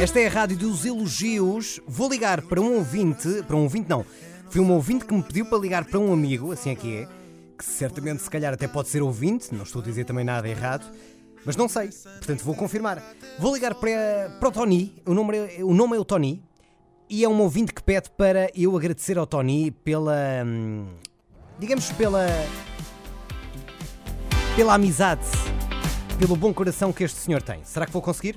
Esta é a rádio dos elogios. Vou ligar para um ouvinte, para um ouvinte não, foi um ouvinte que me pediu para ligar para um amigo, assim é que é, que certamente se calhar até pode ser ouvinte, não estou a dizer também nada errado, mas não sei, portanto vou confirmar. Vou ligar para, para o Tony, o nome, é- o nome é o Tony, e é um ouvinte que pede para eu agradecer ao Tony pela. hum, digamos pela. pela amizade, pelo bom coração que este senhor tem. Será que vou conseguir?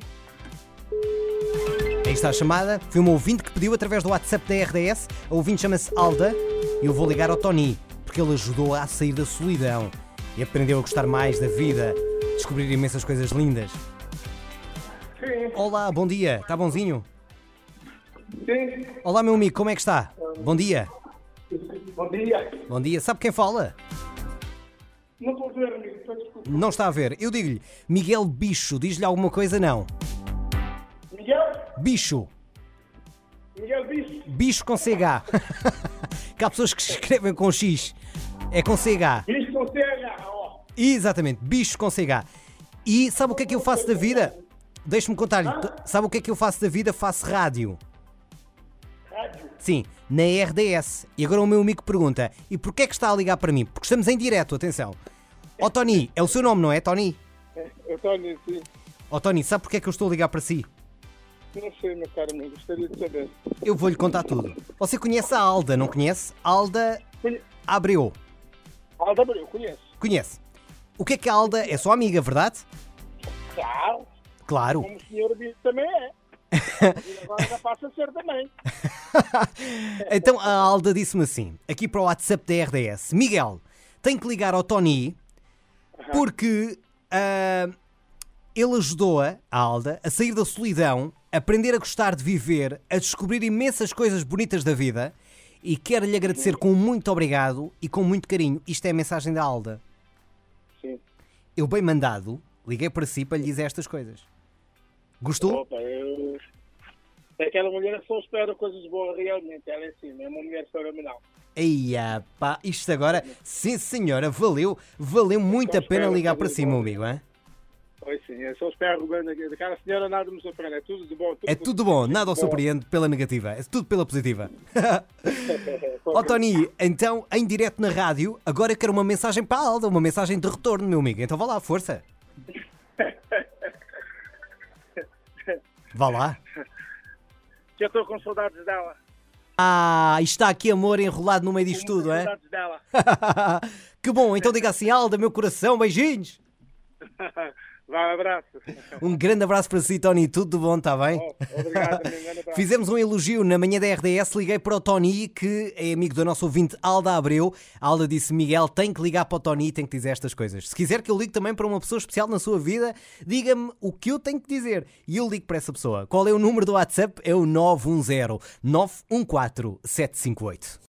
Aí está a chamada. Foi uma ouvinte que pediu através do WhatsApp da RDS. A ouvinte chama-se Alda. E eu vou ligar ao Tony, porque ele ajudou a sair da solidão e aprendeu a gostar mais da vida, descobrir imensas coisas lindas. Sim, Olá, bom dia. Está bonzinho? sim. Olá, meu amigo, como é que está? Bom dia. Bom dia. Bom dia. Sabe quem fala? Não estou a ver, amigo. Não está a ver. Eu digo-lhe, Miguel Bicho. Diz-lhe alguma coisa? Não. Bicho. Miguel disse. Bicho com CH. que há pessoas que escrevem com X. É com CH. Isto com CH, ó. Exatamente, bicho com CH. E sabe o que é que eu faço da vida? Deixe-me contar-lhe. Sabe o que é que eu faço da vida? Faço rádio. Rádio. Sim, na RDS. E agora o meu amigo pergunta: e porquê é que está a ligar para mim? Porque estamos em direto, atenção. Ó Tony, é o seu nome, não é, Tony? Eu estou sim. Ó Tony, sabe porquê é que eu estou a ligar para si? Não sei, meu caro amigo. Gostaria de saber. Eu vou-lhe contar tudo. Você conhece a Alda, não conhece? Alda Conhe... Abreu. Alda Abreu, conheço. Conhece. O que é que a Alda é sua amiga, verdade? Claro. Claro. Como o senhor disse, também é. E agora já passa a ser também. Então a Alda disse-me assim, aqui para o WhatsApp da RDS: Miguel, tem que ligar ao Tony porque ah, ele ajudou-a, a Alda, a sair da solidão, aprender a gostar de viver, a descobrir imensas coisas bonitas da vida e quero lhe agradecer com muito obrigado e com muito carinho. Isto é a mensagem da Alda. Sim. Eu, bem mandado, liguei para si para lhe dizer estas coisas. Gostou? Opa, eu... Aquela mulher só espera coisas boas realmente. Ela é assim, é uma mulher fenomenal. Eia, pá, isto agora, sim senhora, valeu, valeu muito a pena ligar para si, meu amigo, hein? Pois sim, eu só espero aqui. Daquela senhora nada me surpreende. É tudo de bom. É tudo bom, nada o surpreende pela negativa, é tudo pela positiva. Ó Tony, então, em direto na rádio, agora eu quero uma mensagem para a Alda, uma mensagem de retorno, meu amigo. Então vá lá, força. Vá lá. Já estou com saudades dela. Ah, está aqui amor enrolado no meio disto Com tudo, é? Saudades dela. que bom, então diga assim, Alda, meu coração, beijinhos. Vá, um abraço. Um grande abraço para si, Tony, tudo de bom, está bem? Oh, obrigado. Fizemos um elogio na manhã da RDS, liguei para o Tony, que é amigo do nosso ouvinte Alda Abreu. A Alda disse: Miguel, tem que ligar para o Tony e tem que dizer estas coisas. Se quiser que eu ligue também para uma pessoa especial na sua vida, diga-me o que eu tenho que dizer e eu ligo para essa pessoa. Qual é o número do WhatsApp? É o 910 914 758.